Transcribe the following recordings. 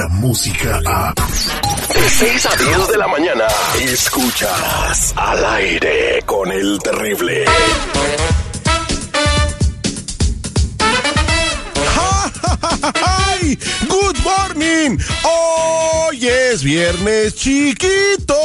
la música a... De 6 a 10 de la mañana, escuchas al aire con el terrible. ¡Good morning! Hoy es viernes chiquito.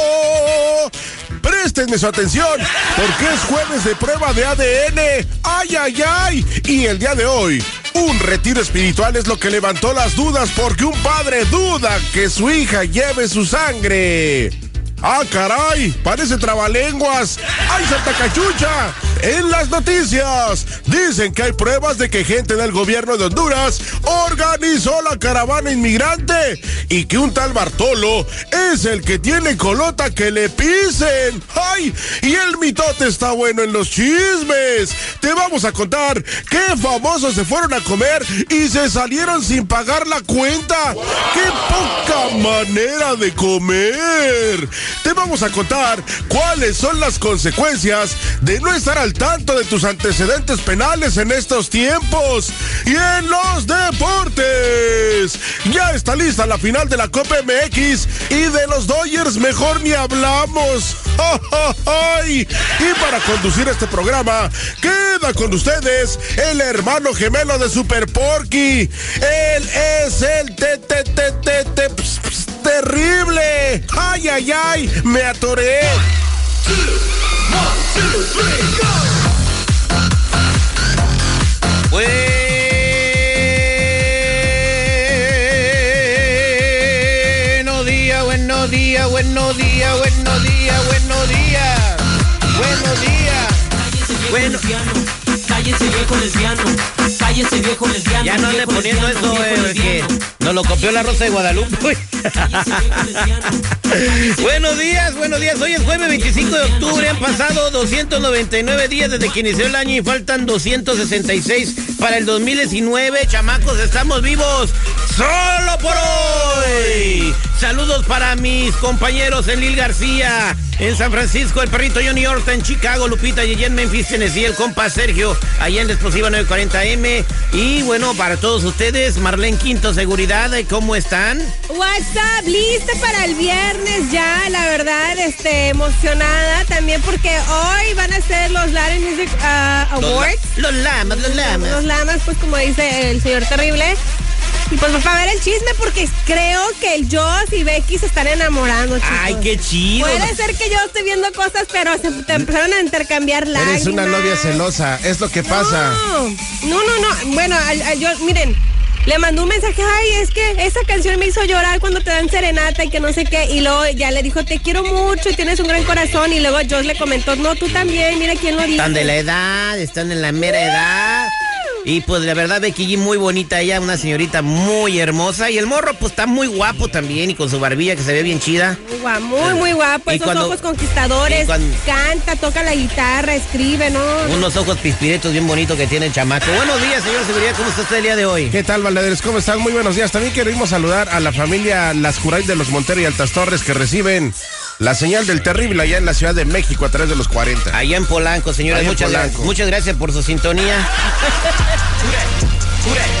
Préstenme su atención, porque es jueves de prueba de ADN. ¡Ay, ay, ay! Y el día de hoy, un retiro espiritual es lo que levantó las dudas porque un padre duda que su hija lleve su sangre. ¡Ah, caray! Parece trabalenguas. ¡Ay, Santa Cachucha! En las noticias, dicen que hay pruebas de que gente del gobierno de Honduras organizó la caravana inmigrante y que un tal Bartolo es el que tiene colota que le pisen. ¡Ay! Y el mitote está bueno en los chismes. Te vamos a contar qué famosos se fueron a comer y se salieron sin pagar la cuenta. ¡Qué poca manera de comer! Te vamos a contar cuáles son las consecuencias de no estar al tanto de tus antecedentes penales en estos tiempos. Y en los deportes, ya está lista la final de la Copa MX y de los Dodgers mejor ni hablamos. Y para conducir este programa, queda con ustedes el hermano gemelo de Super Porky. Él es el te, te, te, te, te terrible. Ay, ay, ay, me atoré. Buenos días, buenos días, buenos días, buenos días, buenos días. Buenos días. Bueno. Cállense viejo lesbiano, cállense viejo lesbiano. Ya no ande poniendo eso, eh, porque nos lo copió la Rosa de Guadalupe. Buenos días, buenos días. Hoy es jueves 25 de octubre. Han pasado 299 días desde que inició el año y faltan 266 para el 2019. Chamacos, estamos vivos solo por hoy. Saludos para mis compañeros en Lil García, en San Francisco, el perrito Johnny Horta, en Chicago, Lupita y en Memphis, Tennessee, el compa Sergio, allá en la explosiva 940M. Y bueno, para todos ustedes, Marlene Quinto, seguridad, ¿cómo están? What's up, lista para el viernes ya, la verdad, este, emocionada también porque hoy van a ser los Latin Music uh, Awards. Los, lamas, los lamas. Los lamas, pues como dice el señor terrible. Y pues para ver el chisme porque creo que el Joss y Becky se están enamorando, chicos. Ay, qué chido. Puede ser que yo esté viendo cosas, pero se te empezaron a intercambiar lágrimas. Eres una novia celosa, es lo que pasa. No, no, no. Bueno, al- al- yo, miren, le mandó un mensaje, ay, es que esa canción me hizo llorar cuando te dan serenata y que no sé qué. Y luego ya le dijo, te quiero mucho y tienes un gran corazón. Y luego Joss le comentó, no, tú también, mira quién lo dice. Están de la edad, están en la mera edad. Y pues la verdad Becky G muy bonita ella, una señorita muy hermosa. Y el morro pues está muy guapo también y con su barbilla que se ve bien chida. Muy guapo, muy, muy guapo. Y Esos cuando- ojos conquistadores. y cuando- Canta, toca la guitarra, escribe, ¿no? Unos ojos pispiretos bien bonitos que tiene el chamaco. Buenos días, señor Seguridad, ¿cómo está usted el día de hoy? ¿Qué tal, Valderes? ¿Cómo están? Muy buenos días. También queremos saludar a la familia Las Curay de los Montero y Altas Torres que reciben la señal del terrible allá en la Ciudad de México a través de los 40. Allá en Polanco, señores, Allá en muchas, Polanco. gracias- muchas gracias por su sintonía.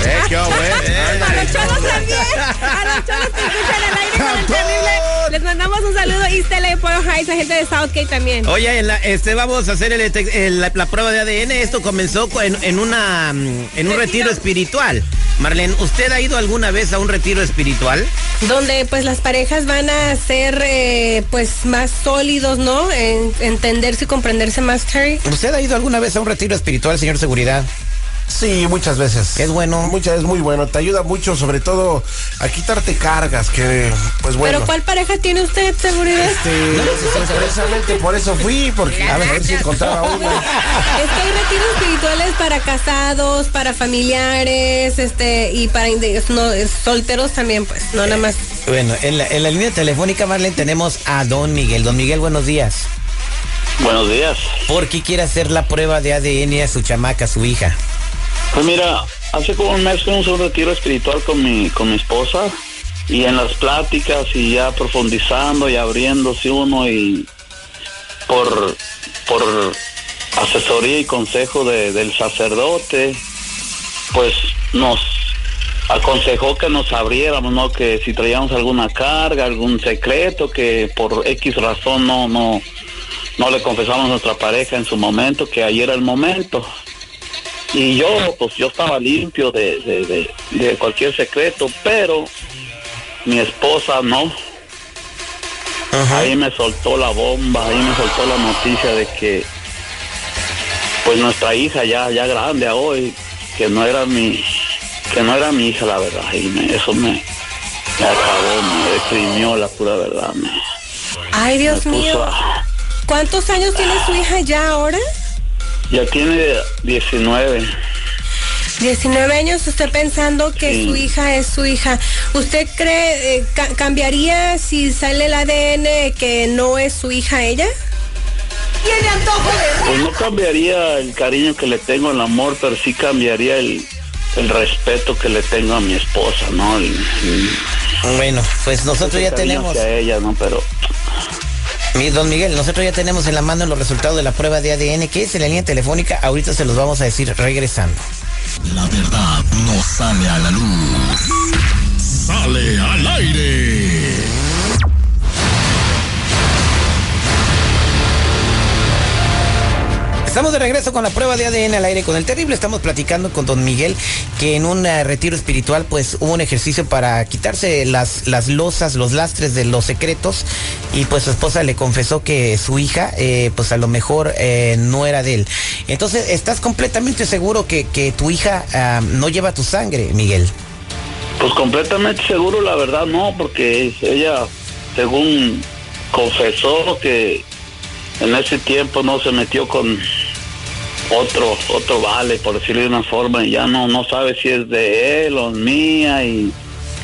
Eh, qué hubo, eh. A los cholos también. A los cholos que escuchan el aire con el terrible. Les mandamos un saludo. East LA, Pueblo Heights, la gente de Southgate también. Oye, en la- este, vamos a hacer el, el- la, la prueba de ADN. Esto comenzó co- en, en una, mm, en un retiro espiritual. Marlene, ¿usted ha ido alguna vez a un retiro espiritual? Donde pues las parejas van a ser eh, pues más sólidos, ¿no? En entenderse y comprenderse más, Terry. ¿Usted ha ido alguna vez a un retiro espiritual, señor Seguridad? Sí, muchas veces. Es bueno. Muchas es muy bueno. Te ayuda mucho, sobre todo, a quitarte cargas, que, pues bueno. Pero ¿cuál pareja tiene usted, seguridad? Este, precisamente por eso fui, porque a ver, si encontraba una. Es que hay retiros espirituales para casados, para familiares, este, y para no, solteros también, pues, no nada más. Bueno, en la, en la línea telefónica, Marlene, tenemos a Don Miguel. Don Miguel, buenos días. Buenos días. ¿Por qué quiere hacer la prueba de ADN a su chamaca, a su hija? Pues mira, hace como un mes fuimos a un retiro espiritual con mi, con mi esposa y en las pláticas y ya profundizando y abriéndose uno y por, por asesoría y consejo de- del sacerdote, pues nos aconsejó que nos abriéramos, ¿no? Que si traíamos alguna carga, algún secreto, que por X razón no, no, no le confesamos a nuestra pareja en su momento, que ahí era el momento. Y yo, pues yo estaba limpio de, de, de- de cualquier secreto, pero mi esposa no. Ahí me soltó la bomba, ahí me soltó la noticia de que, pues nuestra hija ya, ya grande a hoy, que no era mi, que no era mi hija la verdad, y me- eso me, me acabó, me deprimió la pura verdad, me, Ay, Dios mío. a- ¿Cuántos años tiene su hija ya ahora? Ya tiene 19. 19 años, usted pensando que Sí. su hija es su hija. ¿Usted cree, eh, ca- cambiaría si sale el ADN que no es su hija ella? Pues no cambiaría el cariño que le tengo, el amor, pero sí cambiaría el, el respeto que le tengo a mi esposa, ¿no? El- el- Bueno, pues nosotros ya tenemos, hacia ella, ¿no? Pero don Miguel, nosotros ya tenemos en la mano los resultados de la prueba de ADN, que es en la línea telefónica. Ahorita se los vamos a decir regresando. La verdad no sale a la luz. Sale al aire. Estamos de regreso con la prueba de ADN al aire con el terrible. Estamos platicando con don Miguel que en un eh, retiro espiritual pues hubo un ejercicio para quitarse las, las losas, los lastres de los secretos y pues su esposa le confesó que su hija eh, pues a lo mejor eh, no era de él. Entonces, ¿estás completamente seguro que, que tu hija ah, no lleva tu sangre, Miguel? Pues completamente seguro, la verdad no, porque ella, según confesó que en ese tiempo no se metió con otro otro vale, por decirlo de una forma, y ya no no sabe si es de él o mía y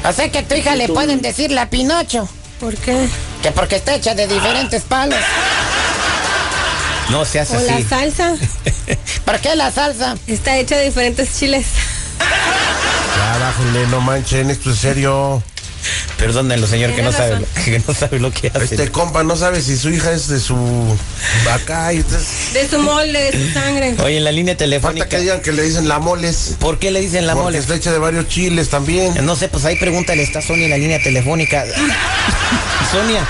O sea que a tu hija le pueden decir la Pinocho, ¿Por qué? que porque está hecha de diferentes palos. No se hace O la así. salsa ¿Para qué la salsa? está hecha de diferentes chiles. Ya, bájenle, no manchen, esto es serio. Perdónenlo, señor, que no, sabe, que no sabe lo que hace. Este compa no sabe si su hija es de su acá y entonces De su molde, de su sangre. Oye, en la línea falta telefónica. que digan que le dicen la moles. ¿Por qué le dicen la porque mole? está hecha de varios chiles también. No sé, pues ahí pregúntale, está Sonia en la línea telefónica. Sonia,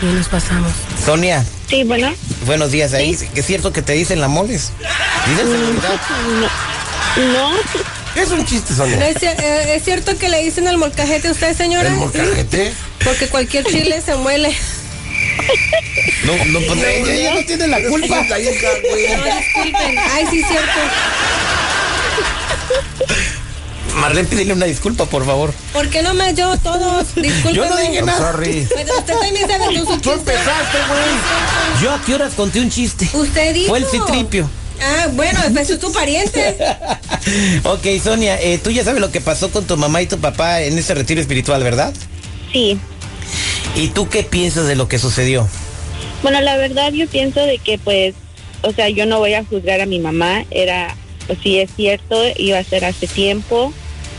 Sí, nos pasamos. Sonia, Sí, bueno. buenos días. Ahí es cierto que te dicen la moles. Dicen seguridad. No, Es un chiste, ¿No Sonia. es, eh, ¿Es cierto que le dicen el molcajete a usted, señora? El molcajete. Porque cualquier chile se muele. No, no, pues ella, ella no tiene la culpa. No, disculpen. Ay, sí, cierto. Marlene, pídele una disculpa, por favor. ¿Por qué no me yo todos? Discúlpenme. Yo no dije nada. sorry. Bueno, usted también sabe que Tú chiste. empezaste, güey. Yo a qué horas conté un chiste. Usted dijo. Fue el citripio. Ah, bueno, pues es tu pariente. ok, Sonia, eh, tú ya sabes lo que pasó con tu mamá y tu papá en ese retiro espiritual, ¿verdad? sí. ¿Y tú qué piensas de lo que sucedió? Bueno, la verdad yo pienso de que pues, o sea, yo no voy a juzgar a mi mamá. Era, pues sí es cierto, iba a ser hace tiempo,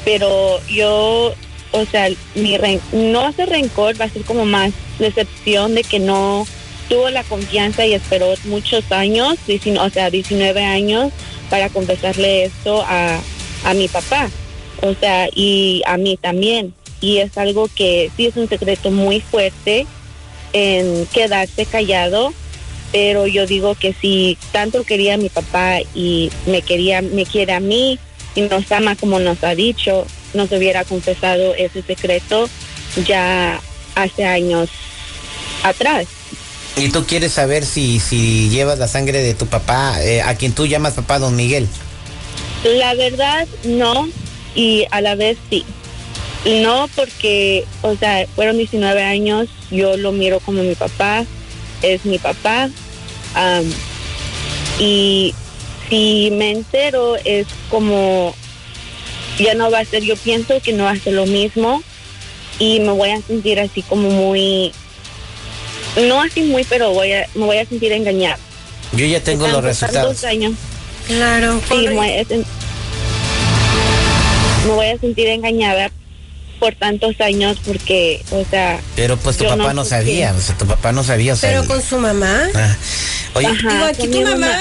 pero yo, o sea, mi ren- no ser rencor, va a ser como más decepción de que no tuvo la confianza y esperó muchos años, 19 o sea, 19 años para confesarle esto a, a mi papá, o sea, y a mí también. Y es algo que sí es un secreto muy fuerte en quedarse callado, pero yo digo que si tanto quería a mi papá y me quería, me quiere a mí y nos ama como nos ha dicho, nos hubiera confesado ese secreto ya hace años atrás. ¿Y tú quieres saber si, si llevas la sangre de tu papá, eh, a quien tú llamas papá, don Miguel? La verdad, no, y a la vez sí. No, porque, o sea, fueron 19 años, yo lo miro como mi papá, es mi papá, am, y si me entero es como, ya no va a ser, yo pienso que no va a ser lo mismo, y me voy a sentir así como muy, no así muy, pero voy a, me voy a sentir engañada. Yo ya tengo los resultados. años. Claro. Sí, correcto. me voy, a sen- me voy a sentir engañada por tantos años porque, o sea, Pero pues tu papá no sabía, o sea, tu papá no sabía, o sea, Pero el- con su mamá. Ah. Oye, Ajá, Digo, aquí tu mamá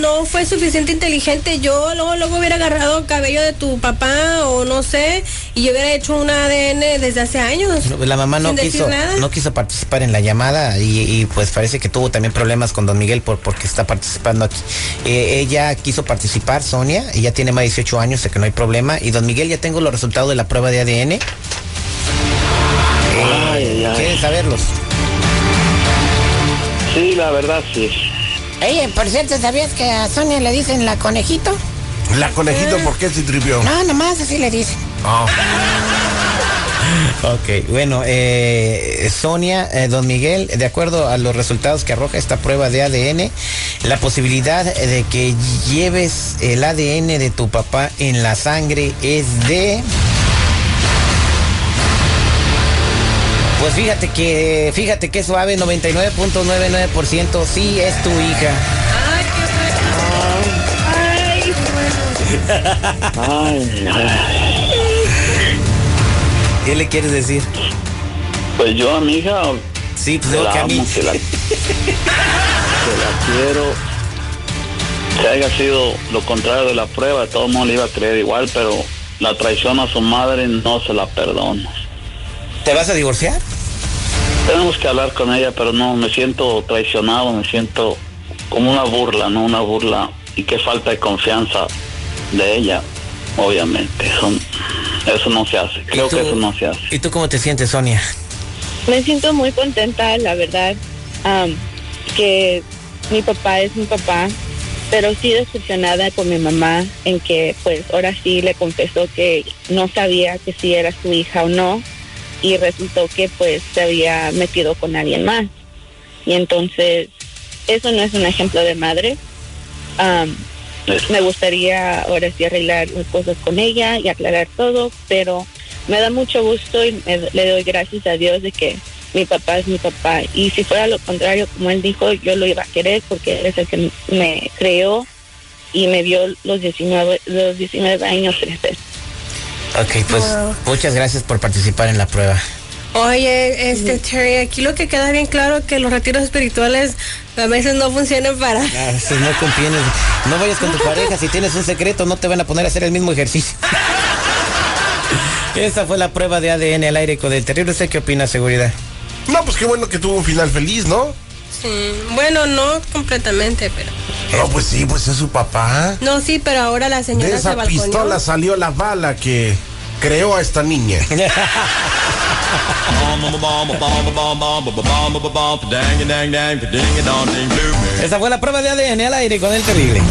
no fue suficiente inteligente. Yo luego, luego hubiera agarrado cabello de tu papá o no sé, y yo hubiera hecho un ADN desde hace años. no, la mamá no quiso, no quiso participar en la llamada y, y, pues parece que tuvo también problemas con don Miguel por porque está participando aquí. Eh, ella quiso participar, Sonia, y ya tiene más de 18 años, sé que no hay problema. Y don Miguel, ya tengo los resultados de la prueba de ADN. Ay. ¿Quieren saberlos? Sí, la verdad sí. Oye, por cierto, ¿sabías que a Sonia le dicen la conejito? La conejito, ¿por qué se tripió? No, nomás así le dicen. Ah. Ok, bueno, eh, Sonia, eh, don Miguel, de acuerdo a los resultados que arroja esta prueba de ADN, la posibilidad de que lleves el ADN de tu papá en la sangre es de... Pues fíjate que, fíjate que suave, 99.99%, sí es tu hija. Ay, qué bueno. Ay, ay. ¿Qué le quieres decir? Pues yo a mi hija Sí, pues que la que a mí. amo, que la, que la quiero. Si haya sido lo contrario de la prueba, de todo mundo le iba a creer igual, pero la traición a su madre no se la perdono. ¿Te vas a divorciar? Tenemos que hablar con ella, pero no, me siento traicionado, me siento como una burla, ¿no? Una burla y qué falta de confianza de ella, obviamente. Eso, eso no se hace, creo ¿Y tú- que eso no se hace. ¿Y tú cómo te sientes, Sonia? Me siento muy contenta, la verdad, am, que mi papá es mi papá, pero sí decepcionada con mi mamá en que pues ahora sí le confesó que no sabía que si era su hija o no y resultó que pues se había metido con alguien más. Y entonces eso no es un ejemplo de madre. Am, me gustaría ahora sí arreglar las cosas con ella y aclarar todo, pero me da mucho gusto y me- le doy gracias a Dios de que mi papá es mi papá. Y si fuera lo contrario, como él dijo, yo lo iba a querer porque él es el que me creó y me vio los 19, los 19 años crecer. Ok, pues Wow. muchas gracias por participar en la prueba. Oye, este Terry, aquí lo que queda bien claro que los retiros espirituales a veces no funcionan para. A veces no conviene. No vayas con tu pareja. Si tienes un secreto, no te van a poner a hacer el mismo ejercicio. Esta fue la prueba de ADN al aire con el terrible. ¿Usted qué opina, seguridad? No, pues qué bueno que tuvo un final feliz, ¿no? Sí, bueno, no completamente, pero. No, pues sí, pues es su papá. No, sí, pero ahora la De señora se esa balconeó. pistola salió la bala que creó a esta niña. Esta fue la prueba de ADN al aire con el terrible.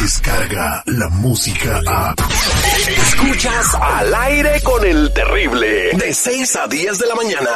Descarga la música a. Escuchas al aire con el terrible. De 6 a 10 de la mañana.